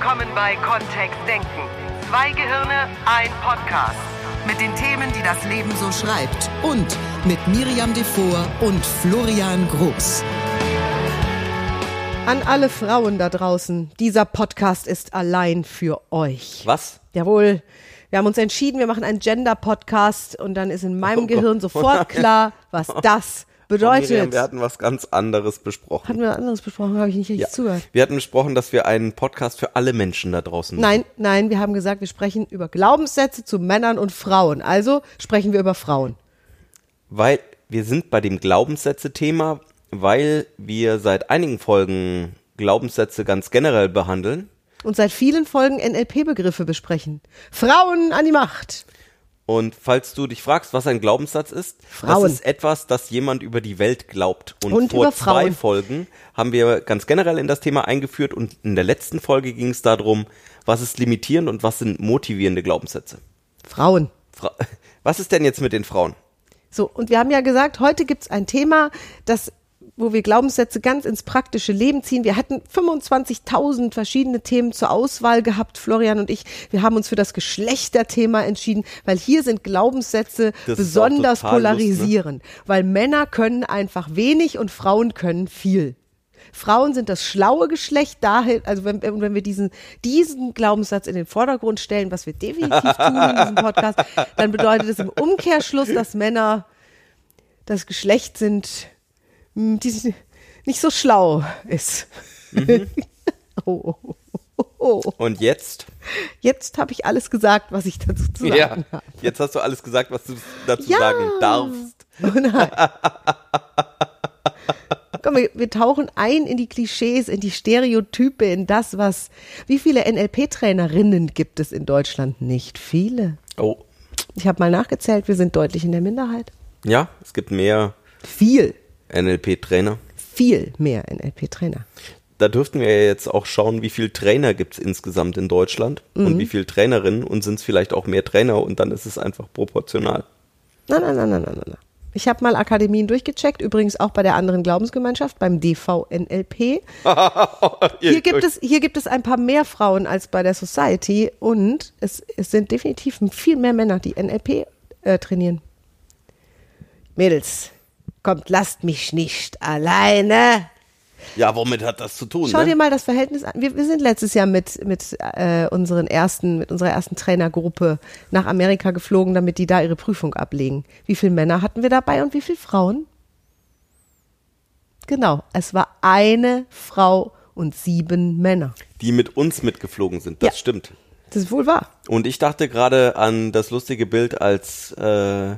willkommen bei Kontext Denken. Zwei Gehirne, ein Podcast. Mit den Themen, die das Leben so schreibt. Und mit Miriam Devor und Florian Groß. An alle Frauen da draußen, dieser Podcast ist allein für euch. Was? Jawohl. Wir haben uns entschieden, wir machen einen Gender-Podcast und dann ist in meinem Oh Gehirn Gott. sofort klar, was das bedeutet. Miriam, wir hatten was ganz anderes besprochen. Hatten wir anderes besprochen, habe ich nicht richtig ja. zugehört. Wir hatten besprochen, dass wir einen Podcast für alle Menschen da draußen machen. Nein, nein, wir haben gesagt, wir sprechen über Glaubenssätze zu Männern und Frauen. Also sprechen wir über Frauen. Weil wir sind bei dem Glaubenssätze-Thema, weil wir seit einigen Folgen Glaubenssätze ganz generell behandeln. Und seit vielen Folgen NLP-Begriffe besprechen. Frauen an die Macht. Und falls du dich fragst, was ein Glaubenssatz ist, Frauen. das ist etwas, das jemand über die Welt glaubt. Und, Und vor zwei. Folgen haben wir ganz generell in das Thema eingeführt und in der letzten Folge ging es darum, was ist limitierend und was sind motivierende Glaubenssätze. Frauen. Fra was ist denn jetzt mit den Frauen? So, und wir haben ja gesagt, heute gibt's ein Thema, das, wo wir Glaubenssätze ganz ins praktische Leben ziehen. Wir hatten 25.000 verschiedene Themen zur Auswahl gehabt, Florian und ich. Wir haben uns für das Geschlechterthema entschieden, weil hier sind Glaubenssätze Das besonders Lust, ne? polarisieren. Weil Männer können einfach wenig und Frauen können viel. Frauen sind das schlaue Geschlecht, daher, also wenn, wenn wir diesen, diesen Glaubenssatz in den Vordergrund stellen, was wir definitiv tun in diesem Podcast, dann bedeutet es im Umkehrschluss, dass Männer das Geschlecht sind, die nicht so schlau ist. oh, oh, oh, oh. Und jetzt? Jetzt habe ich alles gesagt, was ich dazu zu sagen Ja, habe. jetzt hast du alles gesagt, was du dazu Ja. sagen darfst. Oh. Komm, wir, wir tauchen ein in die Klischees, in die Stereotype, in das, was. Wie viele NLP-Trainerinnen gibt es in Deutschland? Nicht viele. Oh, Ich habe mal nachgezählt, wir sind deutlich in der Minderheit. ja, es gibt mehr Viel, NLP-Trainer. viel mehr NLP-Trainer. Da dürften wir ja jetzt auch schauen, wie viele Trainer gibt es insgesamt in Deutschland und Mhm. wie viele Trainerinnen und sind es vielleicht auch mehr Trainer und dann ist es einfach proportional. Nein, nein, nein, nein, nein, nein. Ich habe mal Akademien durchgecheckt, übrigens auch bei der anderen Glaubensgemeinschaft, beim DVNLP. Hier gibt es, hier gibt es ein paar mehr Frauen als bei der Society und es, es sind definitiv viel mehr Männer, die NLP äh, trainieren. Mädels, kommt, lasst mich nicht alleine. Ja, womit hat das zu tun? Schau dir ne? mal das Verhältnis an. Wir, wir sind letztes Jahr mit, mit, äh, unseren ersten, mit unserer ersten Trainergruppe nach Amerika geflogen, damit die da ihre Prüfung ablegen. Wie viele Männer hatten wir dabei und wie viele Frauen? Genau, es war eine Frau und sieben Männer. Die mit uns mitgeflogen sind, das Ja. stimmt. Das ist wohl wahr. Und ich dachte gerade an das lustige Bild, als äh,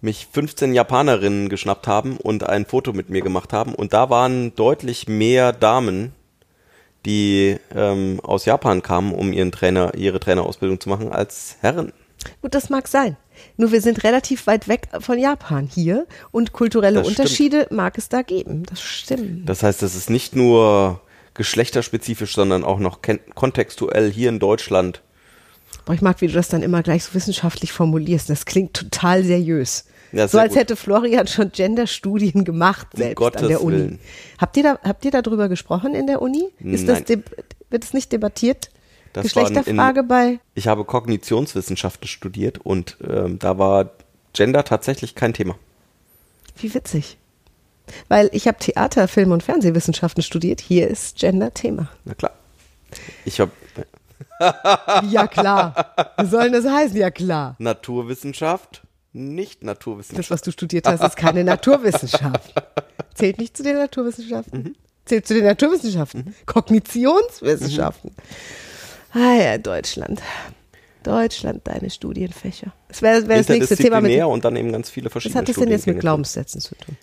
mich 15 Japanerinnen geschnappt haben und ein Foto mit mir gemacht haben. Und da waren deutlich mehr Damen, die ähm, aus Japan kamen, um ihren Trainer, ihre Trainerausbildung zu machen, als Herren. Gut, das mag sein. Nur wir sind relativ weit weg von Japan hier und kulturelle Das stimmt. Unterschiede mag es da geben. Das stimmt. Das heißt, es ist nicht nur geschlechterspezifisch, sondern auch noch kontextuell hier in Deutschland. Boah, ich mag, wie du das dann immer gleich so wissenschaftlich formulierst. Das klingt total seriös. Ja, so als gut. hätte Florian schon Genderstudien gemacht Um selbst Gottes an der Uni. Willen. Habt ihr da habt ihr darüber gesprochen in der Uni? Ist das Nein. deb- wird es nicht debattiert? Das Geschlechterfrage in- bei Ich habe Kognitionswissenschaften studiert und ähm, da war Gender tatsächlich kein Thema. wie witzig. Weil ich habe Theater, Film und Fernsehwissenschaften studiert. Hier ist Gender Thema. Na klar. Ich habe Ja klar. Was soll denn das heißen? Ja klar. Naturwissenschaft, nicht Das, Naturwissenschaft. was du studiert hast, ist keine Naturwissenschaft. Zählt nicht zu den Naturwissenschaften. Mhm. Zählt zu den Naturwissenschaften. Kognitionswissenschaften. Ah ja, Deutschland. Deutschland, deine Studienfächer. Das wäre wär das nächste Thema mit. Und dann eben ganz viele Was verschiedene hat das denn jetzt mit. Glaubenssätzen zu tun?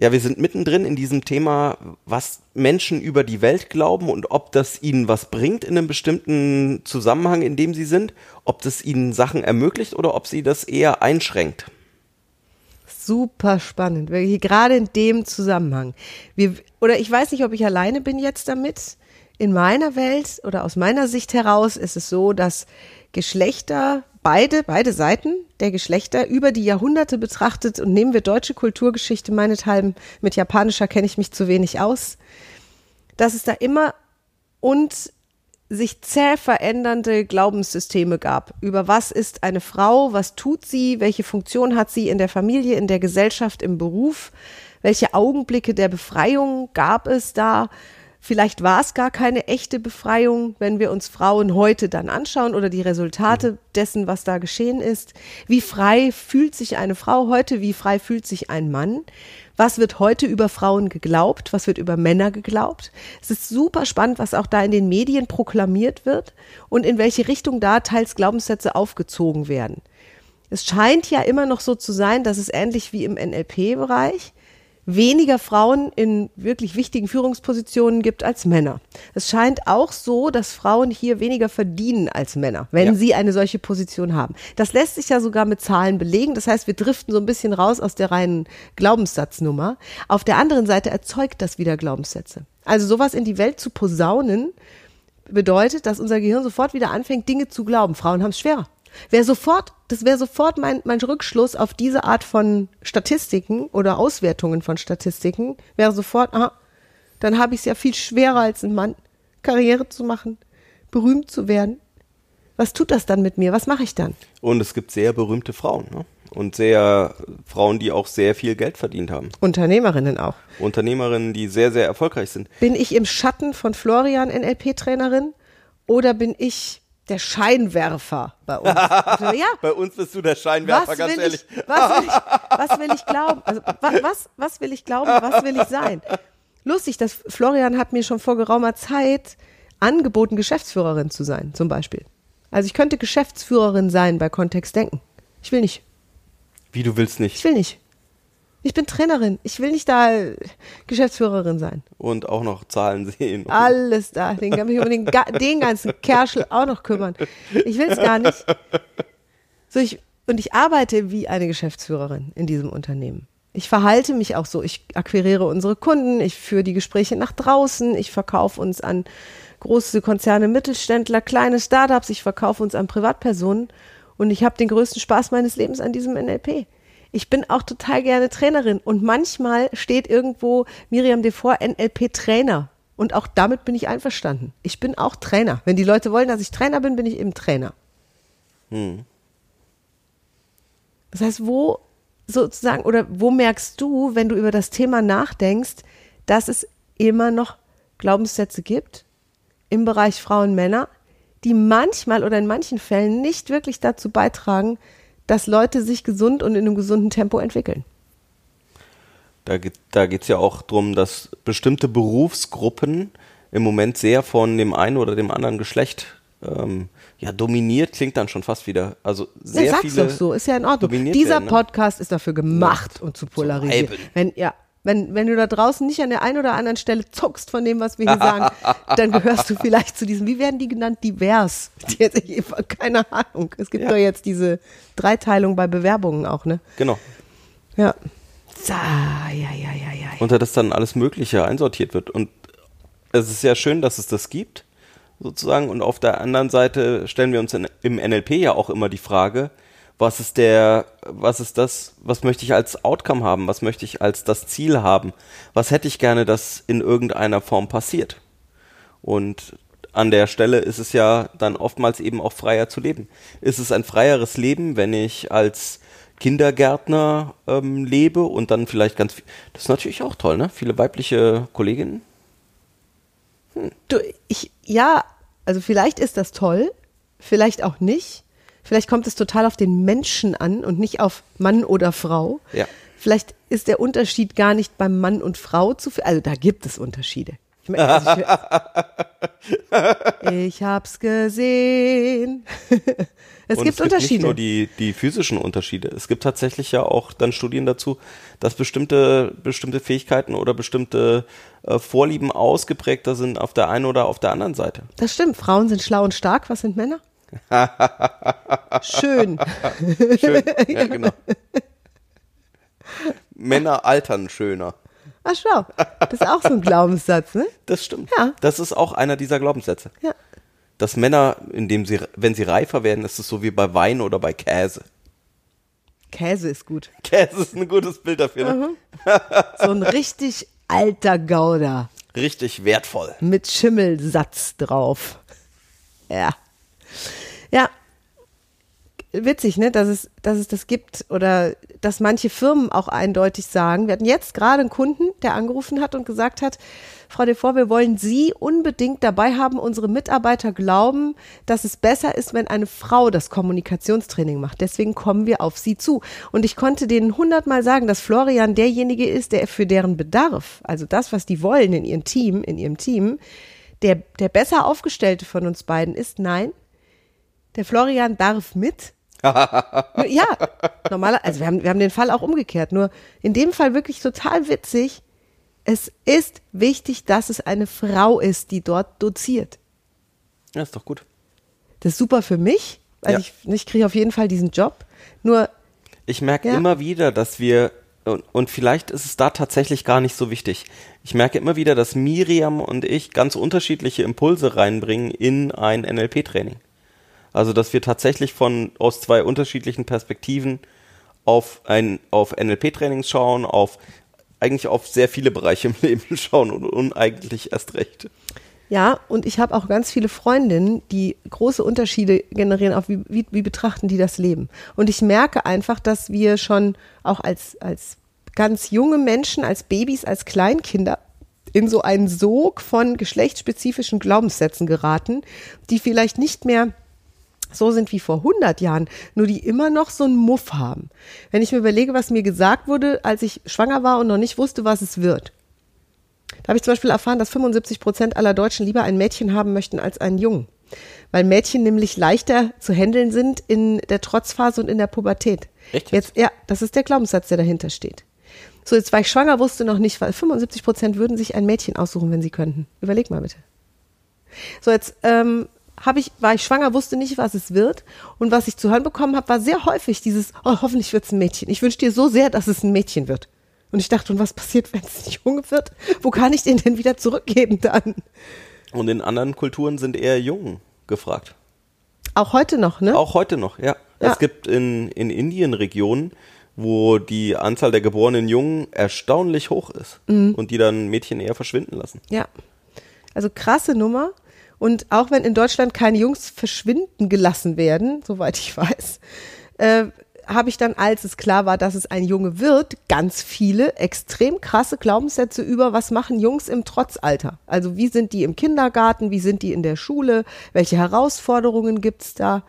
Ja, wir sind mittendrin in diesem Thema, was Menschen über die Welt glauben und ob das ihnen was bringt in einem bestimmten Zusammenhang, in dem sie sind, ob das ihnen Sachen ermöglicht oder ob sie das eher einschränkt. Super spannend. Wirklich, gerade in dem Zusammenhang. Wir, oder ich weiß nicht, ob ich alleine bin jetzt damit. In meiner Welt oder aus meiner Sicht heraus ist es so, dass Geschlechter, beide, beide Seiten der Geschlechter über die Jahrhunderte betrachtet und nehmen wir deutsche Kulturgeschichte meinethalben, mit japanischer kenne ich mich zu wenig aus, dass es da immer und sich zäh verändernde Glaubenssysteme gab. Über was ist eine Frau, was tut sie, welche Funktion hat sie in der Familie, in der Gesellschaft, im Beruf, welche Augenblicke der Befreiung gab es da. Vielleicht war es gar keine echte Befreiung, wenn wir uns Frauen heute dann anschauen oder die Resultate dessen, was da geschehen ist. Wie frei fühlt sich eine Frau heute? Wie frei fühlt sich ein Mann? Was wird heute über Frauen geglaubt? Was wird über Männer geglaubt? Es ist super spannend, was auch da in den Medien proklamiert wird und in welche Richtung da teils Glaubenssätze aufgezogen werden. Es scheint ja immer noch so zu sein, dass es ähnlich wie im NLP-Bereich weniger Frauen in wirklich wichtigen Führungspositionen gibt als Männer. Es scheint auch so, dass Frauen hier weniger verdienen als Männer, wenn Ja. sie eine solche Position haben. Das lässt sich ja sogar mit Zahlen belegen. Das heißt, wir driften so ein bisschen raus aus der reinen Glaubenssatznummer. Auf der anderen Seite erzeugt das wieder Glaubenssätze. Also sowas in die Welt zu posaunen, bedeutet, dass unser Gehirn sofort wieder anfängt, Dinge zu glauben. Frauen haben es schwerer. Wäre sofort, das wäre sofort mein, mein Rückschluss auf diese Art von Statistiken oder Auswertungen von Statistiken, wäre sofort, aha, dann habe ich es ja viel schwerer als ein Mann, Karriere zu machen, berühmt zu werden. Was tut das dann mit mir? Was mache ich dann? Und es gibt sehr berühmte Frauen. Ne? Und sehr Frauen, die auch sehr viel Geld verdient haben. Unternehmerinnen auch. Unternehmerinnen, die sehr, sehr erfolgreich sind. Bin ich im Schatten von Florian NLP-Trainerin oder bin ich der Scheinwerfer bei uns? Ja, Bei uns bist du der Scheinwerfer, was ganz will, ehrlich. ich, was, will ich, was will ich glauben? Also, wa, was, was will ich glauben? Was will ich sein? Lustig, dass Florian hat mir schon vor geraumer Zeit angeboten, Geschäftsführerin zu sein, zum Beispiel. Also ich könnte Geschäftsführerin sein bei Kontext Denken. Ich will nicht. Wie du willst Ich nicht. will nicht. Ich bin Trainerin. Ich will nicht da äh, Geschäftsführerin sein. Und auch noch Zahlen sehen. Alles da. Den kann mich um den, den ganzen Kerschel auch noch kümmern. Ich will es gar nicht. So, ich, und ich arbeite wie eine Geschäftsführerin in diesem Unternehmen. Ich verhalte mich auch so. Ich akquiriere unsere Kunden, ich führe die Gespräche nach draußen, ich verkaufe uns an große Konzerne, Mittelständler, kleine Startups, ich verkaufe uns an Privatpersonen und ich habe den größten Spaß meines Lebens an diesem NLP. Ich bin auch total gerne Trainerin und manchmal steht irgendwo Miriam Devor NLP Trainer und auch damit bin ich einverstanden. Ich bin auch Trainer. Wenn die Leute wollen, dass ich Trainer bin, bin ich eben Trainer. Das heißt, wo sozusagen oder wo merkst du, wenn du über das Thema nachdenkst, dass es immer noch Glaubenssätze gibt im Bereich Frauen, Männer, die manchmal oder in manchen Fällen nicht wirklich dazu beitragen, dass Leute sich gesund und in einem gesunden Tempo entwickeln. Da, geht- da geht es ja auch darum, dass bestimmte Berufsgruppen im Moment sehr von dem einen oder dem anderen Geschlecht ähm, ja, dominiert, klingt dann schon fast wieder. Also sehr ja, sag's viele doch so, ist ja in Ordnung. Dieser werden, ne? Podcast ist dafür gemacht, um zu polarisieren. wenn, ja, wenn, wenn du da draußen nicht an der einen oder anderen Stelle zuckst von dem, was wir hier sagen, dann gehörst du vielleicht zu diesem, wie werden die genannt, divers. Die hab keine Ahnung. Es gibt Ja. doch jetzt diese Dreiteilung bei Bewerbungen auch, ne? Genau. Ja. Ja, ja, ja, ja. ja. Unter das dann alles Mögliche einsortiert wird. Und es ist ja schön, dass es das gibt, sozusagen. Und auf der anderen Seite stellen wir uns in, im NLP ja auch immer die Frage, was ist der, was ist das, was möchte ich als Outcome haben, was möchte ich als das Ziel haben, was hätte ich gerne, dass in irgendeiner Form passiert. Und an der Stelle ist es ja dann oftmals eben auch freier zu leben. Ist es ein freieres Leben, wenn ich als Kindergärtner ähm, lebe und dann vielleicht ganz viel, das ist natürlich auch toll, ne? Viele weibliche Kolleginnen. Du, ich, ja, also vielleicht ist das toll, vielleicht auch nicht. Vielleicht kommt es total auf den Menschen an und nicht auf Mann oder Frau. Ja. Vielleicht ist der Unterschied gar nicht beim Mann und Frau zu viel. Also da gibt es Unterschiede. Ich, mein, also ich, ich hab's gesehen. es und gibt es gibt nicht Unterschiede. nur die, die physischen Unterschiede. Es gibt tatsächlich ja auch dann Studien dazu, dass bestimmte, bestimmte Fähigkeiten oder bestimmte äh, Vorlieben ausgeprägter sind auf der einen oder auf der anderen Seite. das stimmt. Frauen sind schlau und stark. Was sind Männer? Schön. Schön. ja, genau. Männer altern schöner. Ach schau. Das ist auch so ein Glaubenssatz, ne? Das stimmt. Ja. Das ist auch einer dieser Glaubenssätze. Ja. Dass Männer, indem sie, wenn sie reifer werden, ist es so wie bei Wein oder bei Käse. Käse ist gut. Käse ist ein gutes Bild dafür. Ne? So ein richtig alter Gouda Richtig wertvoll. mit Schimmelsatz drauf. Ja. Ja. Witzig, ne, dass es, dass es das gibt oder dass manche Firmen auch eindeutig sagen. Wir hatten jetzt gerade einen Kunden, der angerufen hat und gesagt hat, Frau Devor, wir wollen Sie unbedingt dabei haben. Unsere Mitarbeiter glauben, dass es besser ist, wenn eine Frau das Kommunikationstraining macht. Deswegen kommen wir auf Sie zu. Und ich konnte denen hundertmal sagen, dass Florian derjenige ist, der für deren Bedarf, also das, was die wollen in ihrem Team, in ihrem Team, der, der besser aufgestellte von uns beiden ist. Nein, der Florian darf mit. ja, normaler, also wir haben, wir haben den Fall auch umgekehrt. Nur in dem Fall wirklich total witzig. Es ist wichtig, dass es eine Frau ist, die dort doziert. Ja, ist doch gut. Das ist super für mich, weil Ja. ich, ich kriege auf jeden Fall diesen Job. Nur, Ich merke Ja. immer wieder, dass wir, und, und vielleicht ist es da tatsächlich gar nicht so wichtig. Ich merke immer wieder, dass Miriam und ich ganz unterschiedliche Impulse reinbringen in ein NLP-Training. Also, dass wir tatsächlich von, aus zwei unterschiedlichen Perspektiven auf ein, auf NLP-Trainings schauen, auf, eigentlich auf sehr viele Bereiche im Leben schauen und, und eigentlich erst recht. ja, und ich habe auch ganz viele Freundinnen, die große Unterschiede generieren, auf wie, wie, wie betrachten die das Leben. Und ich merke einfach, dass wir schon auch als, als ganz junge Menschen, als Babys, als Kleinkinder in so einen Sog von geschlechtsspezifischen Glaubenssätzen geraten, die vielleicht nicht mehr so sind wie vor 100 Jahren, nur die immer noch so einen Muff haben. Wenn ich mir überlege, was mir gesagt wurde, als ich schwanger war und noch nicht wusste, was es wird. Da habe ich zum Beispiel erfahren, dass 75 Prozent aller Deutschen lieber ein Mädchen haben möchten als einen Jungen. Weil Mädchen nämlich leichter zu handeln sind in der Trotzphase und in der Pubertät. Echt Jetzt, ja, das ist der Glaubenssatz, der dahinter steht. So, jetzt war ich schwanger, wusste noch nicht, weil 75 Prozent würden sich ein Mädchen aussuchen, wenn sie könnten. Überleg mal bitte. So, jetzt ähm, hab ich, war ich schwanger, wusste nicht, was es wird. Und was ich zu hören bekommen habe, war sehr häufig dieses, oh, hoffentlich wird es ein Mädchen. Ich wünsche dir so sehr, dass es ein Mädchen wird. Und ich dachte, und was passiert, wenn es ein Junge wird? Wo kann ich den denn wieder zurückgeben dann? Und in anderen Kulturen sind eher Jungen gefragt. Auch heute noch, ne? Auch heute noch, ja. Ja. Es gibt in, in Indien Regionen, wo die Anzahl der geborenen Jungen erstaunlich hoch ist Mhm. und die dann Mädchen eher verschwinden lassen. Ja. Also krasse Nummer. Und auch wenn in Deutschland keine Jungs verschwinden gelassen werden, soweit ich weiß, äh, habe ich dann, als es klar war, dass es ein Junge wird, ganz viele extrem krasse Glaubenssätze über, was machen Jungs im Trotzalter? Also wie sind die im Kindergarten, wie sind die in der Schule, welche Herausforderungen gibt's da?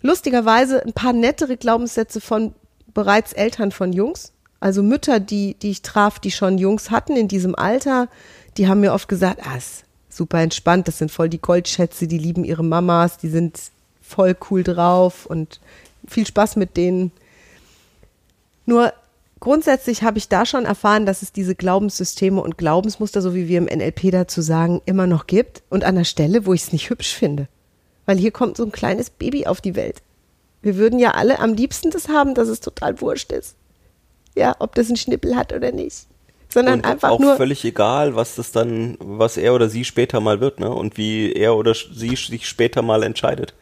Lustigerweise ein paar nettere Glaubenssätze von bereits Eltern von Jungs. Also Mütter, die, die ich traf, die schon Jungs hatten in diesem Alter, die haben mir oft gesagt, ah, ist super entspannt, das sind voll die Goldschätze, die lieben ihre Mamas, die sind voll cool drauf und viel Spaß mit denen. Nur grundsätzlich habe ich da schon erfahren, dass es diese Glaubenssysteme und Glaubensmuster, so wie wir im NLP dazu sagen, immer noch gibt und an der Stelle, wo ich es nicht hübsch finde. Weil hier kommt so ein kleines Baby auf die Welt. Wir würden ja alle am liebsten das haben, dass es total wurscht ist. Ja, ob das einen Schnippel hat oder nicht. Sondern und einfach auch nur. völlig egal, was das dann, was er oder sie später mal wird, ne? Und wie er oder sie sich später mal entscheidet.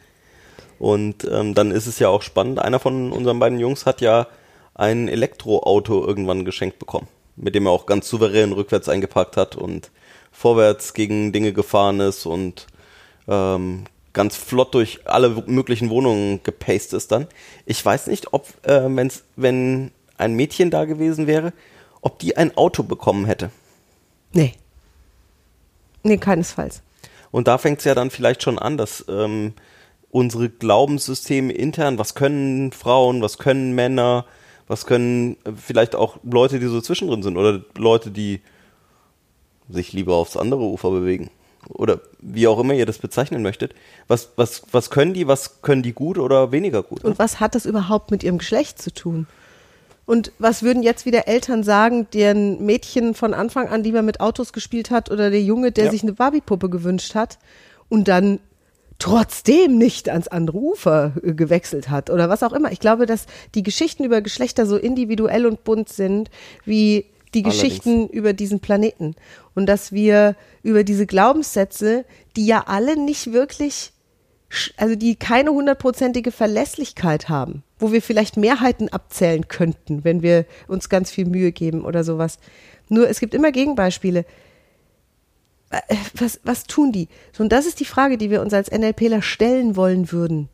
Und ähm, dann ist es ja auch spannend. Einer von unseren beiden Jungs hat ja ein Elektroauto irgendwann geschenkt bekommen, mit dem er auch ganz souverän rückwärts eingepackt hat und vorwärts gegen Dinge gefahren ist und ähm, ganz flott durch alle möglichen Wohnungen gepaced ist dann. Ich weiß nicht, ob, äh, wenn's, wenn ein Mädchen da gewesen wäre, ob die ein Auto bekommen hätte. Nee. Nee, keinesfalls. Und da fängt es ja dann vielleicht schon an, dass ähm, unsere Glaubenssysteme intern, was können Frauen, was können Männer, was können äh, vielleicht auch Leute, die so zwischendrin sind oder Leute, die sich lieber aufs andere Ufer bewegen oder wie auch immer ihr das bezeichnen möchtet. Was, was, was können die, was können die gut oder weniger gut? Und was hat das überhaupt mit ihrem Geschlecht zu tun? Und was würden jetzt wieder Eltern sagen, deren Mädchen von Anfang an lieber mit Autos gespielt hat oder der Junge, der Ja. sich eine Barbiepuppe gewünscht hat und dann trotzdem nicht ans andere Ufer äh, gewechselt hat oder was auch immer. Ich glaube, dass die Geschichten über Geschlechter so individuell und bunt sind wie die Allerdings. Geschichten über diesen Planeten und dass wir über diese Glaubenssätze, die ja alle nicht wirklich also die keine hundertprozentige Verlässlichkeit haben, wo wir vielleicht Mehrheiten abzählen könnten, wenn wir uns ganz viel Mühe geben oder sowas. Nur es gibt immer Gegenbeispiele. äh, was, was tun die? Und das ist die Frage, die wir uns als NLPler stellen wollen würden.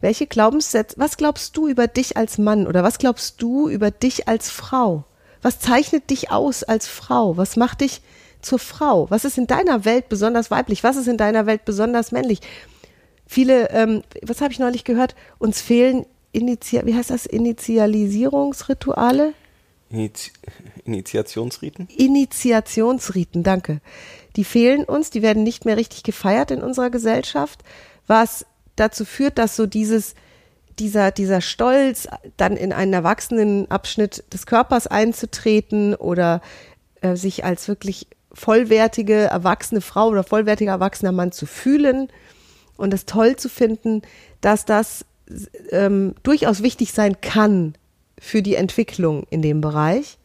Welche Glaubenssätze, was glaubst du über dich als Mann oder was glaubst du über dich als Frau? Was zeichnet dich aus als Frau? Was macht dich zur Frau? Was ist in deiner Welt besonders weiblich? Was ist in deiner Welt besonders männlich? Viele, ähm, was habe ich neulich gehört? Uns fehlen Initi wie heißt das? Initialisierungsrituale? Initi Initiationsriten? Initiationsriten, danke. Die fehlen uns, die werden nicht mehr richtig gefeiert in unserer Gesellschaft, was dazu führt, dass so dieses, dieser, dieser Stolz, dann in einen Erwachsenenabschnitt des Körpers einzutreten oder äh, sich als wirklich vollwertige erwachsene Frau oder vollwertiger erwachsener Mann zu fühlen und es toll zu finden, dass das ähm, durchaus wichtig sein kann für die Entwicklung in dem Bereich.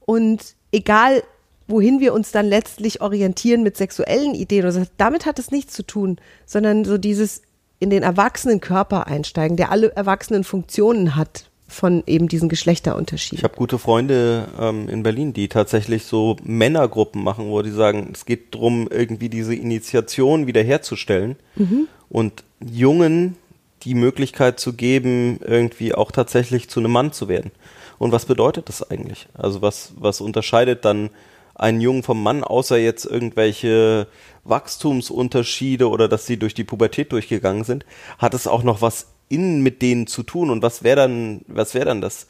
Und egal, wohin wir uns dann letztlich orientieren mit sexuellen Ideen, also damit hat es nichts zu tun, sondern so dieses in den erwachsenen Körper einsteigen, der alle erwachsenen Funktionen hat von eben diesen Geschlechterunterschieden. Ich habe gute Freunde ähm, in Berlin, die tatsächlich so Männergruppen machen, wo die sagen, es geht darum, irgendwie diese Initiation wiederherzustellen mhm. und Jungen die Möglichkeit zu geben, irgendwie auch tatsächlich zu einem Mann zu werden. Und was bedeutet das eigentlich? Also was, was unterscheidet dann einen Jungen vom Mann, außer jetzt irgendwelche Wachstumsunterschiede oder dass sie durch die Pubertät durchgegangen sind? Hat es auch noch was innen mit denen zu tun? Und was wäre dann, was wäre dann das?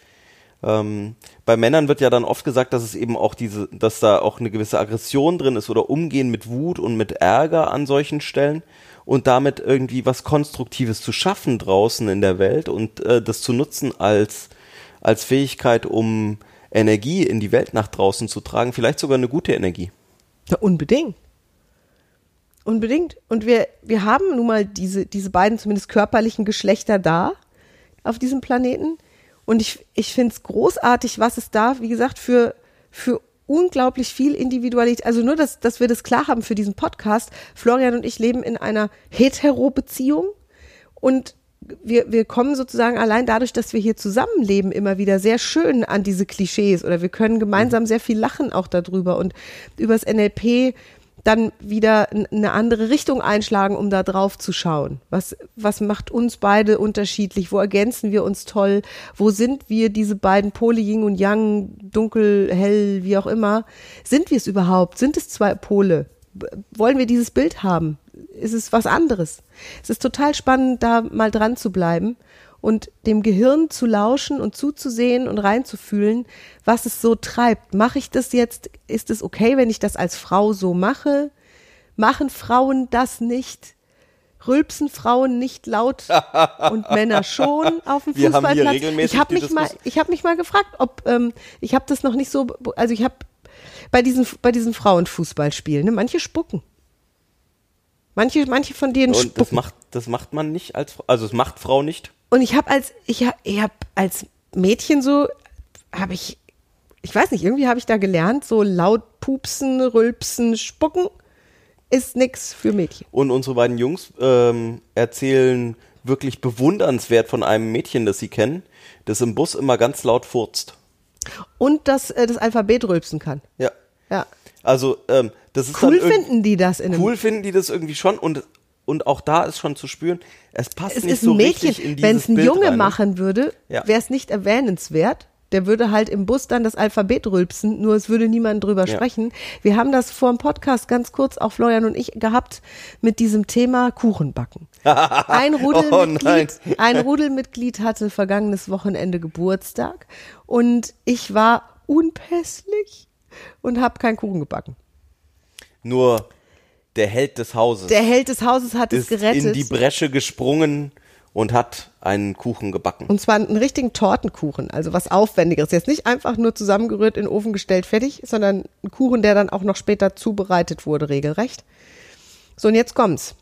Ähm, bei Männern wird ja dann oft gesagt, dass es eben auch diese, dass da auch eine gewisse Aggression drin ist oder Umgehen mit Wut und mit Ärger an solchen Stellen und damit irgendwie was Konstruktives zu schaffen draußen in der Welt und äh, das zu nutzen als, als Fähigkeit, um Energie in die Welt nach draußen zu tragen, vielleicht sogar eine gute Energie. Ja, unbedingt. Unbedingt. Und wir, wir haben nun mal diese, diese beiden zumindest körperlichen Geschlechter da auf diesem Planeten. Und ich, ich finde es großartig, was es da, wie gesagt, für, für unglaublich viel Individualität. Also nur, dass, dass wir das klar haben für diesen Podcast. Florian und ich leben in einer Hetero-Beziehung und wir, wir kommen sozusagen allein dadurch, dass wir hier zusammenleben, immer wieder sehr schön an diese Klischees oder wir können gemeinsam sehr viel lachen auch darüber und übers NLP dann wieder eine andere Richtung einschlagen, um da drauf zu schauen. Was, was macht uns beide unterschiedlich? Wo ergänzen wir uns toll? Wo sind wir diese beiden Pole, Yin und Yang, dunkel, hell, wie auch immer? Sind wir es überhaupt? Sind es zwei Pole? Wollen wir dieses Bild haben? Ist es was anderes? Es ist total spannend, da mal dran zu bleiben und dem Gehirn zu lauschen und zuzusehen und reinzufühlen, was es so treibt. Mache ich das jetzt? Ist es okay, wenn ich das als Frau so mache? Machen Frauen das nicht? Rülpsen Frauen nicht laut und Männer schon auf dem Wir Fußballplatz? ich habe mich mal, Diskus- ich habe mich mal gefragt, ob ähm, ich habe das noch nicht so, also ich habe bei diesen bei diesen Frauenfußballspielen, ne, manche spucken. Manche, manche von denen Und das spucken. macht, das macht man nicht als Frau, also es macht Frau nicht. Und ich habe als ich habe ich hab als Mädchen so habe ich ich weiß nicht, irgendwie habe ich da gelernt, so laut pupsen, rülpsen, spucken ist nix für Mädchen. Und unsere beiden Jungs ähm, erzählen wirklich bewundernswert von einem Mädchen, das sie kennen, das im Bus immer ganz laut furzt. Und dass äh, das Alphabet rülpsen kann. Ja. Ja. Also, ähm, das ist Cool finden die das in Cool finden die das irgendwie schon und, und auch da ist schon zu spüren, es passt Es nicht ist so ein Mädchen. richtig in dieses Wenn es ein Bild Junge rein, ne? machen würde, Ja. wäre es nicht erwähnenswert. Der würde halt im Bus dann das Alphabet rülpsen, nur es würde niemand drüber Ja. sprechen. Wir haben das vor dem Podcast ganz kurz, auch Florian und ich, gehabt mit diesem Thema Kuchenbacken. Ein Oh Rudelmitglied, ein Rudelmitglied hatte vergangenes Wochenende Geburtstag und ich war unpässlich und habe keinen Kuchen gebacken. Nur der Held des Hauses Der Held des Hauses hat es gerettet. in die Bresche gesprungen und hat einen Kuchen gebacken. Und zwar einen richtigen Tortenkuchen, also was Aufwendigeres. Jetzt nicht einfach nur zusammengerührt, in den Ofen gestellt, fertig, sondern ein Kuchen, der dann auch noch später zubereitet wurde, regelrecht. So, und jetzt kommt's.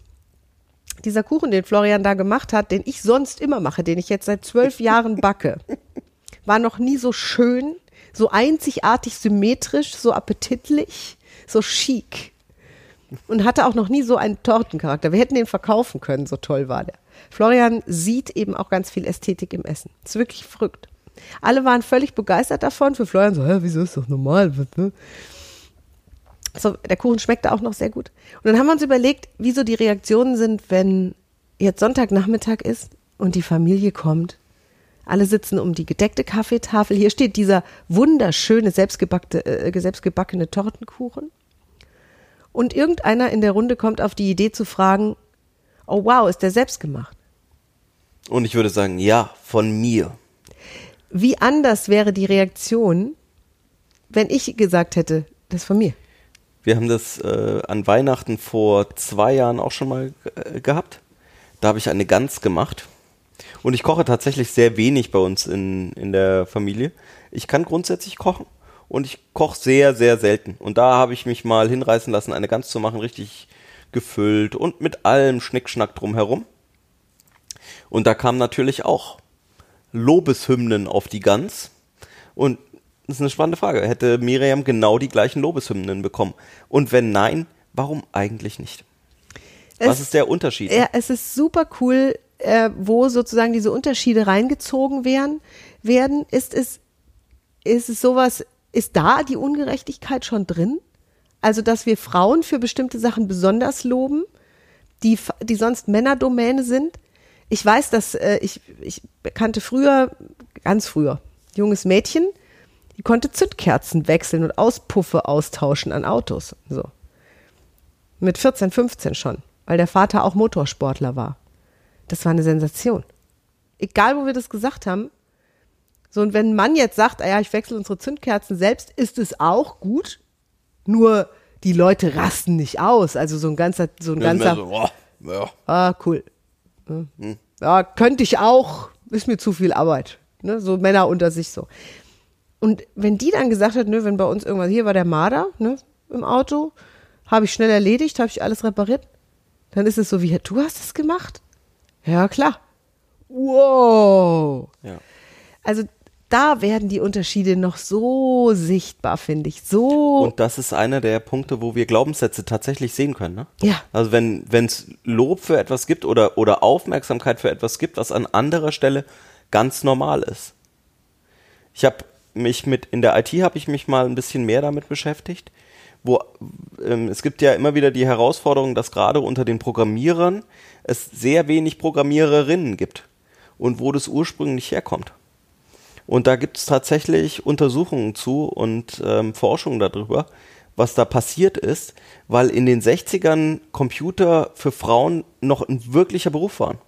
Dieser Kuchen, den Florian da gemacht hat, den ich sonst immer mache, den ich jetzt seit zwölf Jahren backe, war noch nie so schön, so einzigartig symmetrisch, so appetitlich, so chic. Und hatte auch noch nie so einen Tortencharakter. Wir hätten den verkaufen können, so toll war der. Florian sieht eben auch ganz viel Ästhetik im Essen. Ist wirklich verrückt. Alle waren völlig begeistert davon. Für Florian so, hä, wieso ist doch normal? So, der Kuchen schmeckte auch noch sehr gut. Und dann haben wir uns überlegt, wieso die Reaktionen sind, wenn jetzt Sonntagnachmittag ist und die Familie kommt. Alle sitzen um die gedeckte Kaffeetafel. Hier steht dieser wunderschöne, selbstgebackte, äh, selbstgebackene Tortenkuchen. Und irgendeiner in der Runde kommt auf die Idee zu fragen, oh wow, ist der selbst gemacht? Und ich würde sagen, ja, von mir. Wie anders wäre die Reaktion, wenn ich gesagt hätte, das ist von mir? Wir haben das äh, an Weihnachten vor zwei Jahren auch schon mal äh, gehabt. Da habe ich eine Gans gemacht. Und ich koche tatsächlich sehr wenig bei uns in, in der Familie. Ich kann grundsätzlich kochen und ich koche sehr, sehr selten. Und da habe ich mich mal hinreißen lassen, eine Gans zu machen, richtig gefüllt und mit allem Schnickschnack drumherum. Und da kamen natürlich auch Lobeshymnen auf die Gans. Und das ist eine spannende Frage. Hätte Miriam genau die gleichen Lobeshymnen bekommen? Und wenn nein, warum eigentlich nicht? Was Es- ist der Unterschied? Ja, es ist super cool, äh, wo sozusagen diese Unterschiede reingezogen werden. werden. Ist es, ist es sowas, ist da die Ungerechtigkeit schon drin? Also, dass wir Frauen für bestimmte Sachen besonders loben, die, die sonst Männerdomäne sind? Ich weiß, dass äh, ich, ich kannte früher, ganz früher, junges Mädchen, die konnte Zündkerzen wechseln und Auspuffe austauschen an Autos. So. Mit 14, 15 schon, weil der Vater auch Motorsportler war. Das war eine Sensation. Egal, wo wir das gesagt haben. So, und wenn ein Mann jetzt sagt, ah ja, ich wechsle unsere Zündkerzen selbst, ist es auch gut. Nur die Leute rasten nicht aus. Also so ein ganzer, so ein ganzer, so, oh, ja. ah, cool. Hm. Ja, könnte ich auch, ist mir zu viel Arbeit. Ne? So Männer unter sich so. Und wenn die dann gesagt hat, nö, wenn bei uns irgendwas, hier war der Marder, ne, im Auto, habe ich schnell erledigt, habe ich alles repariert, dann ist es so wie, du hast es gemacht? Ja, klar. Wow. Ja. Also da werden die Unterschiede noch so sichtbar, finde ich. So. Und das ist einer der Punkte, wo wir Glaubenssätze tatsächlich sehen können. Ne? Ja. Also wenn es Lob für etwas gibt oder, oder Aufmerksamkeit für etwas gibt, was an anderer Stelle ganz normal ist. Ich habe mich mit, in der IT habe ich mich mal ein bisschen mehr damit beschäftigt, wo ähm, es gibt ja immer wieder die Herausforderung, dass gerade unter den Programmierern es sehr wenig Programmiererinnen gibt und wo das ursprünglich herkommt. Und da gibt es tatsächlich Untersuchungen zu und ähm, Forschung darüber, was da passiert ist, weil in den 60ern Computer für Frauen noch ein wirklicher Beruf waren.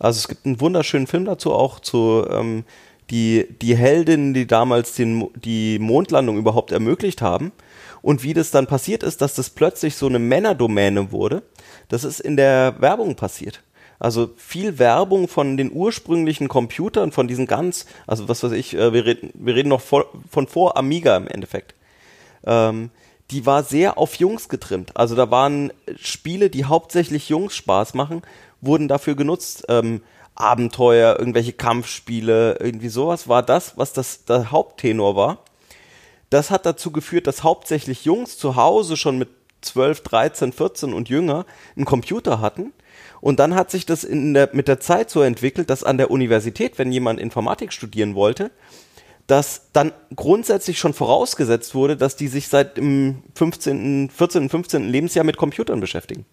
Also es gibt einen wunderschönen Film dazu auch zu ähm, die, die Heldinnen, die damals den, die Mondlandung überhaupt ermöglicht haben. Und wie das dann passiert ist, dass das plötzlich so eine Männerdomäne wurde, das ist in der Werbung passiert. Also viel Werbung von den ursprünglichen Computern, von diesen ganz, also was weiß ich, äh, wir reden, wir reden noch vor, von vor Amiga im Endeffekt ähm, die war sehr auf Jungs getrimmt. Also da waren Spiele, die hauptsächlich Jungs Spaß machen, wurden dafür genutzt. Ähm, Abenteuer, irgendwelche Kampfspiele, irgendwie sowas war das, was das der Haupttenor war. Das hat dazu geführt, dass hauptsächlich Jungs zu Hause schon mit 12, 13, 14 und jünger einen Computer hatten. Und dann hat sich das in der, mit der Zeit so entwickelt, dass an der Universität, wenn jemand Informatik studieren wollte, dass dann grundsätzlich schon vorausgesetzt wurde, dass die sich seit dem 15., 14., 15. Lebensjahr mit Computern beschäftigen.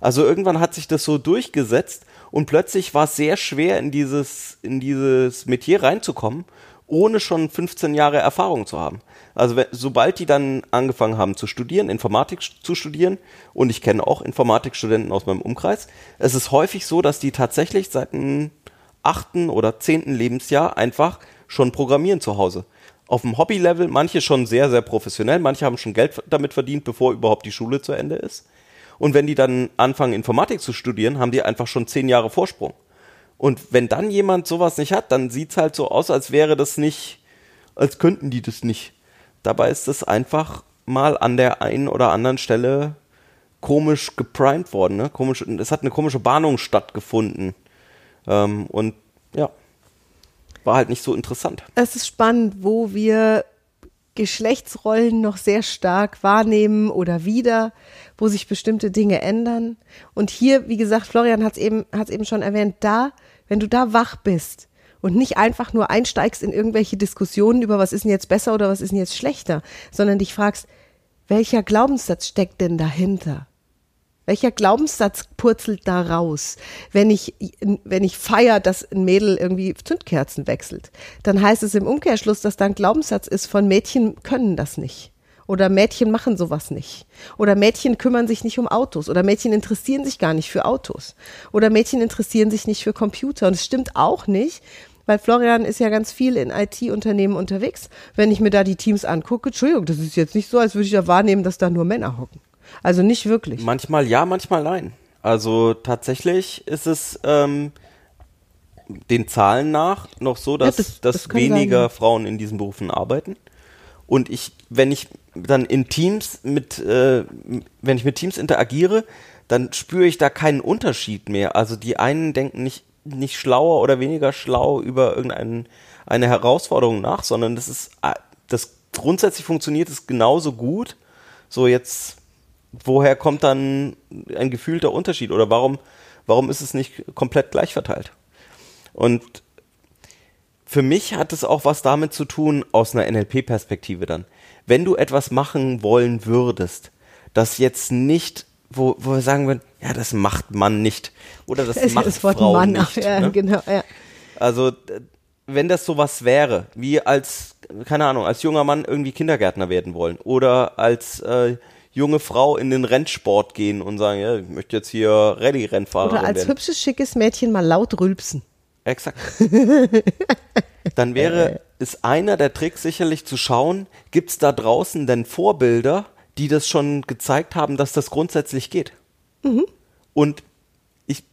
Also irgendwann hat sich das so durchgesetzt und plötzlich war es sehr schwer, in dieses, in dieses Metier reinzukommen, ohne schon 15 Jahre Erfahrung zu haben. Also sobald die dann angefangen haben zu studieren, Informatik zu studieren, und ich kenne auch Informatikstudenten aus meinem Umkreis, es ist häufig so, dass die tatsächlich seit dem achten oder zehnten Lebensjahr einfach schon programmieren zu Hause. Auf dem Hobby-Level, manche schon sehr, sehr professionell, manche haben schon Geld damit verdient, bevor überhaupt die Schule zu Ende ist. Und wenn die dann anfangen, Informatik zu studieren, haben die einfach schon zehn Jahre Vorsprung. Und wenn dann jemand sowas nicht hat, dann sieht's halt so aus, als wäre das nicht, als könnten die das nicht. Dabei ist das einfach mal an der einen oder anderen Stelle komisch geprimed worden. Ne? Komisch, es hat eine komische Bahnung stattgefunden. Ähm, und ja, war halt nicht so interessant. Es ist spannend, wo wir Geschlechtsrollen noch sehr stark wahrnehmen oder wieder, wo sich bestimmte Dinge ändern. Und hier, wie gesagt, Florian hat es eben, eben schon erwähnt, da, wenn du da wach bist und nicht einfach nur einsteigst in irgendwelche Diskussionen über, was ist denn jetzt besser oder was ist denn jetzt schlechter, sondern dich fragst, welcher Glaubenssatz steckt denn dahinter? Welcher Glaubenssatz purzelt da raus? Wenn ich, wenn ich feier, dass ein Mädel irgendwie Zündkerzen wechselt, dann heißt es im Umkehrschluss, dass da ein Glaubenssatz ist von Mädchen können das nicht. Oder Mädchen machen sowas nicht. Oder Mädchen kümmern sich nicht um Autos. Oder Mädchen interessieren sich gar nicht für Autos. Oder Mädchen interessieren sich nicht für Computer. Und es stimmt auch nicht, weil Florian ist ja ganz viel in IT-Unternehmen unterwegs. Wenn ich mir da die Teams angucke, Entschuldigung, das ist jetzt nicht so, als würde ich ja wahrnehmen, dass da nur Männer hocken. Also nicht wirklich. Manchmal ja, manchmal nein. Also tatsächlich ist es ähm, den Zahlen nach noch so, dass, Ja, das- dass das weniger sein. Frauen in diesen Berufen arbeiten. Und ich, wenn ich dann in Teams mit, äh, wenn ich mit Teams interagiere, dann spüre ich da keinen Unterschied mehr. Also die einen denken nicht, nicht schlauer oder weniger schlau über irgendeine eine Herausforderung nach, sondern das ist, äh, das grundsätzlich funktioniert es genauso gut. So jetzt, woher kommt dann ein gefühlter Unterschied oder warum, warum ist es nicht komplett gleich verteilt? Und für mich hat es auch was damit zu tun, aus einer NLP-Perspektive dann. Wenn du etwas machen wollen würdest, das jetzt nicht, wo, wo wir sagen würden, ja, das macht man nicht. Oder das ist macht das Wort Frau Mann. nicht. ja, ne? genau, ja. Also, wenn das sowas wäre, wie als, keine Ahnung, als junger Mann irgendwie Kindergärtner werden wollen oder als äh, junge Frau in den Rennsport gehen und sagen, ja, ich möchte jetzt hier Rallye-Rennfahrerin Oder als werden. hübsches, schickes Mädchen mal laut rülpsen. Exakt. Dann wäre es einer der Tricks sicherlich zu schauen, gibt es da draußen denn Vorbilder, die das schon gezeigt haben, dass das grundsätzlich geht? Und ich,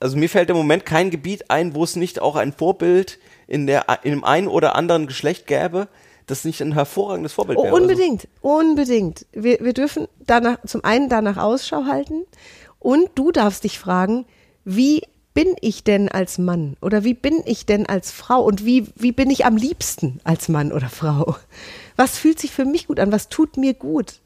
also mir fällt im Moment kein Gebiet ein, wo es nicht auch ein Vorbild in der, in dem einen oder anderen Geschlecht gäbe, das nicht ein hervorragendes Vorbild Oh, wäre. Also, unbedingt, unbedingt. Wir, wir dürfen danach, zum einen danach Ausschau halten und du darfst dich fragen, wie bin ich denn als Mann oder wie bin ich denn als Frau und wie, wie bin ich am liebsten als Mann oder Frau? Was fühlt sich für mich gut an? Was tut mir gut?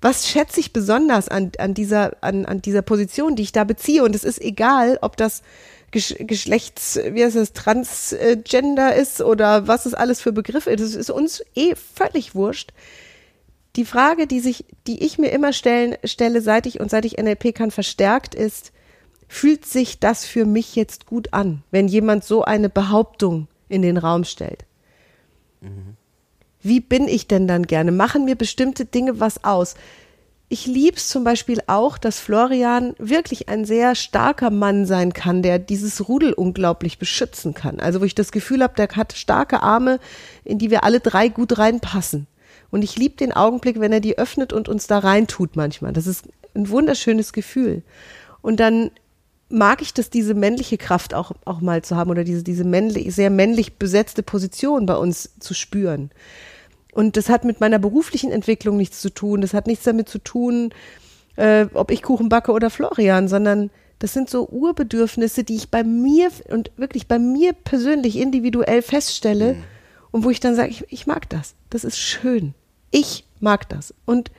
Was schätze ich besonders an, an, dieser, an, an dieser Position, die ich da beziehe? Und es ist egal, ob das Gesch Geschlechts, wie heißt das, Transgender ist oder was es alles für Begriffe ist. Es ist uns eh völlig wurscht. Die Frage, die sich, die ich mir immer stellen, stelle, seit ich und seit ich NLP kann, verstärkt ist, fühlt sich das für mich jetzt gut an, wenn jemand so eine Behauptung in den Raum stellt? Wie bin ich denn dann gerne? Machen mir bestimmte Dinge was aus? Ich lieb's zum Beispiel auch, dass Florian wirklich ein sehr starker Mann sein kann, der dieses Rudel unglaublich beschützen kann. Also wo ich das Gefühl habe, der hat starke Arme, in die wir alle drei gut reinpassen. Und ich liebe den Augenblick, wenn er die öffnet und uns da reintut manchmal. Das ist ein wunderschönes Gefühl. Und dann mag ich das, diese männliche Kraft auch, auch mal zu haben oder diese, diese männlich, sehr männlich besetzte Position bei uns zu spüren. Und das hat mit meiner beruflichen Entwicklung nichts zu tun. Das hat nichts damit zu tun, äh, ob ich Kuchen backe oder Florian, sondern das sind so Urbedürfnisse, die ich bei mir und wirklich bei mir persönlich individuell feststelle und wo ich dann sage, ich, ich mag das. Das ist schön. Ich mag das. Und,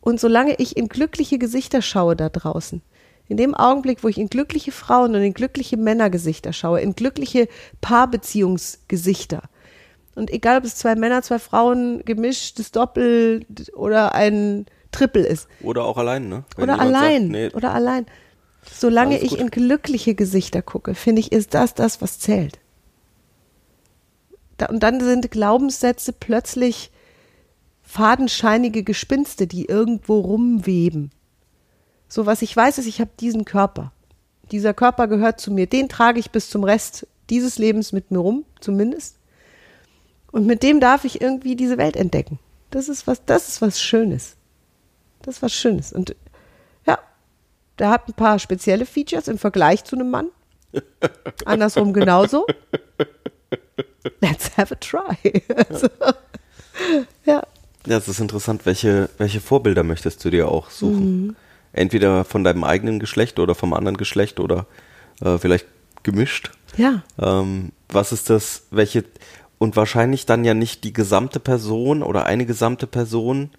und solange ich in glückliche Gesichter schaue da draußen, in dem Augenblick, wo ich in glückliche Frauen und in glückliche Männergesichter schaue, in glückliche Paarbeziehungsgesichter, und egal, ob es zwei Männer, zwei Frauen, gemischtes Doppel oder ein Triple ist. Oder auch allein, ne? Wenn Oder allein. Sagt, nee, Oder allein. Solange ich in glückliche Gesichter gucke, finde ich, ist das das, was zählt. Da, und dann sind Glaubenssätze plötzlich fadenscheinige Gespinste, die irgendwo rumweben. So was ich weiß, ist, ich habe diesen Körper. Dieser Körper gehört zu mir. Den trage ich bis zum Rest dieses Lebens mit mir rum, zumindest. Und mit dem darf ich irgendwie diese Welt entdecken. Das ist was, das ist was Schönes. Das ist was Schönes. Und ja, der hat ein paar spezielle Features im Vergleich zu einem Mann. Andersrum genauso. Let's have a try. Also, ja. Ja, es ist interessant, welche, welche Vorbilder möchtest du dir auch suchen? Mhm. Entweder von deinem eigenen Geschlecht oder vom anderen Geschlecht oder äh, vielleicht gemischt. Ja. Ähm, was ist das, welche, und wahrscheinlich dann ja nicht die gesamte Person oder eine gesamte Person,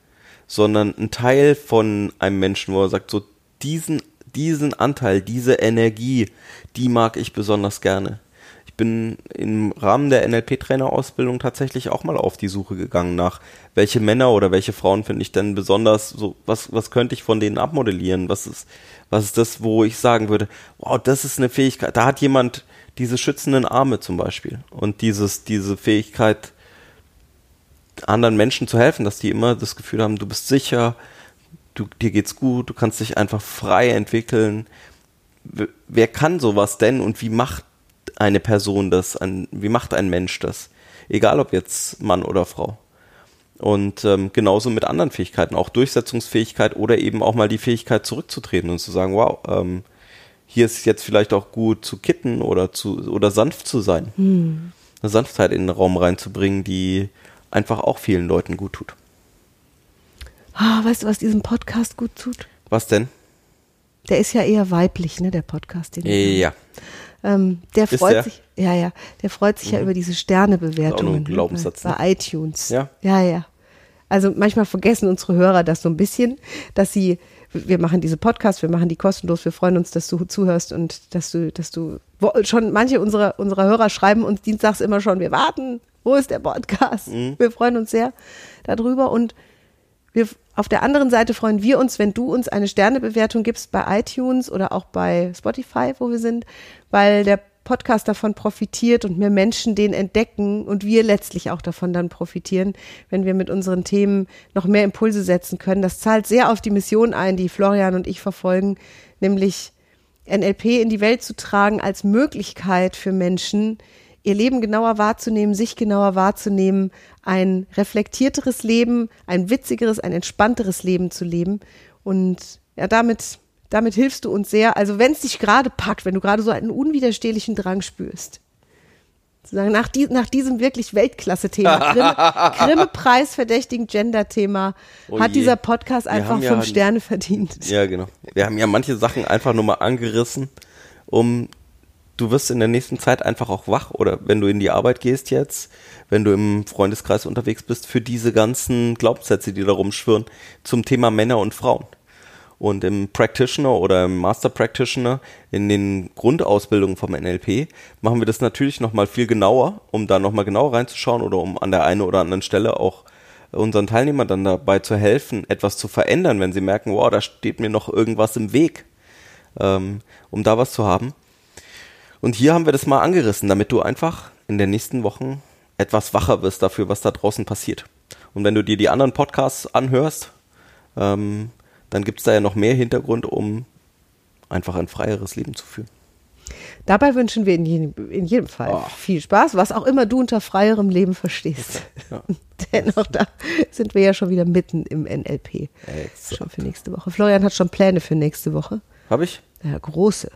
sondern ein Teil von einem Menschen, wo er sagt, so diesen, diesen Anteil, diese Energie, die mag ich besonders gerne. Ich bin im Rahmen der NLP-Trainerausbildung tatsächlich auch mal auf die Suche gegangen nach, welche Männer oder welche Frauen finde ich denn besonders, so, was, was könnte ich von denen abmodellieren? Was ist, was ist das, wo ich sagen würde, wow, das ist eine Fähigkeit, da hat jemand diese schützenden Arme zum Beispiel und dieses, diese Fähigkeit, anderen Menschen zu helfen, dass die immer das Gefühl haben, du bist sicher, du, dir geht's gut, du kannst dich einfach frei entwickeln. Wer kann sowas denn und wie macht eine Person das, ein, wie macht ein Mensch das? Egal ob jetzt Mann oder Frau. Und ähm, genauso mit anderen Fähigkeiten, auch Durchsetzungsfähigkeit oder eben auch mal die Fähigkeit zurückzutreten und zu sagen, wow, ähm, hier ist jetzt vielleicht auch gut zu kitten oder zu oder sanft zu sein. Hm. Eine Sanftheit in den Raum reinzubringen, die einfach auch vielen Leuten gut tut. Ah, weißt du, was diesem Podcast gut tut? Was denn? Der ist ja eher weiblich, ne, der Podcast. Den ja. Ähm, der freut der? sich, ja, ja, der freut sich mhm. ja über diese Sternebewertungen ne, Glaubenssatz, bei, bei iTunes. Ja. Ja, ja. Also manchmal vergessen unsere Hörer das so ein bisschen, dass sie, wir machen diese Podcasts, wir machen die kostenlos, wir freuen uns, dass du zuhörst und dass du, dass du schon manche unserer, unserer Hörer schreiben uns dienstags immer schon, wir warten, wo ist der Podcast? Mhm. Wir freuen uns sehr darüber und wir, auf der anderen Seite freuen wir uns, wenn du uns eine Sternebewertung gibst bei iTunes oder auch bei Spotify, wo wir sind, weil der Podcast davon profitiert und mehr Menschen den entdecken und wir letztlich auch davon dann profitieren, wenn wir mit unseren Themen noch mehr Impulse setzen können. Das zahlt sehr auf die Mission ein, die Florian und ich verfolgen, nämlich NLP in die Welt zu tragen als Möglichkeit für Menschen, ihr Leben genauer wahrzunehmen, sich genauer wahrzunehmen, ein reflektierteres Leben, ein witzigeres, ein entspannteres Leben zu leben. Und ja, damit, damit hilfst du uns sehr. Also wenn es dich gerade packt, wenn du gerade so einen unwiderstehlichen Drang spürst, sozusagen nach, die, nach diesem wirklich Weltklasse-Thema, Grimme, Grimme-Preis verdächtigen Gender-Thema, oh hat dieser Podcast einfach fünf ja, Sterne verdient. Ja, genau. Wir haben ja manche Sachen einfach nur mal angerissen, um du wirst in der nächsten Zeit einfach auch wach oder wenn du in die Arbeit gehst jetzt, wenn du im Freundeskreis unterwegs bist, für diese ganzen Glaubenssätze, die da rumschwirren, zum Thema Männer und Frauen. Und im Practitioner oder im Master Practitioner, in den Grundausbildungen vom NLP, machen wir das natürlich nochmal viel genauer, um da nochmal genauer reinzuschauen oder um an der einen oder anderen Stelle auch unseren Teilnehmern dann dabei zu helfen, etwas zu verändern, wenn sie merken, wow, da steht mir noch irgendwas im Weg, ähm, um da was zu haben. Und hier haben wir das mal angerissen, damit du einfach in den nächsten Wochen etwas wacher wirst dafür, was da draußen passiert. Und wenn du dir die anderen Podcasts anhörst, ähm, dann gibt es da ja noch mehr Hintergrund, um einfach ein freieres Leben zu führen. Dabei wünschen wir in jedem, in jedem Fall oh. viel Spaß, was auch immer du unter freierem Leben verstehst. Ja. Denn auch da sind wir ja schon wieder mitten im NLP. Exakt. Schon für nächste Woche. Florian hat schon Pläne für nächste Woche. Habe ich? Ja, große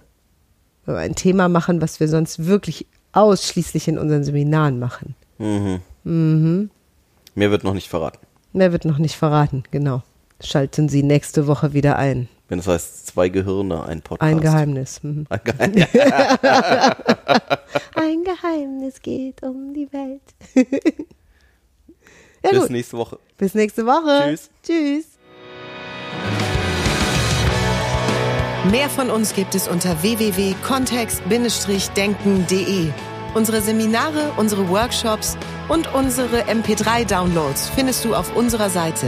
ein Thema machen, was wir sonst wirklich ausschließlich in unseren Seminaren machen. Mhm. Mhm. Mehr wird noch nicht verraten. Mehr wird noch nicht verraten, genau. Schalten Sie nächste Woche wieder ein. Wenn es heißt, zwei Gehirne, ein Podcast. Ein Geheimnis. Mhm. Ein, Geheimnis. ein Geheimnis geht um die Welt. ja, Bis gut. nächste Woche. Bis nächste Woche. Tschüss. Tschüss. Mehr von uns gibt es unter www.kontext-denken.de. Unsere Seminare, unsere Workshops und unsere MP3-Downloads findest du auf unserer Seite.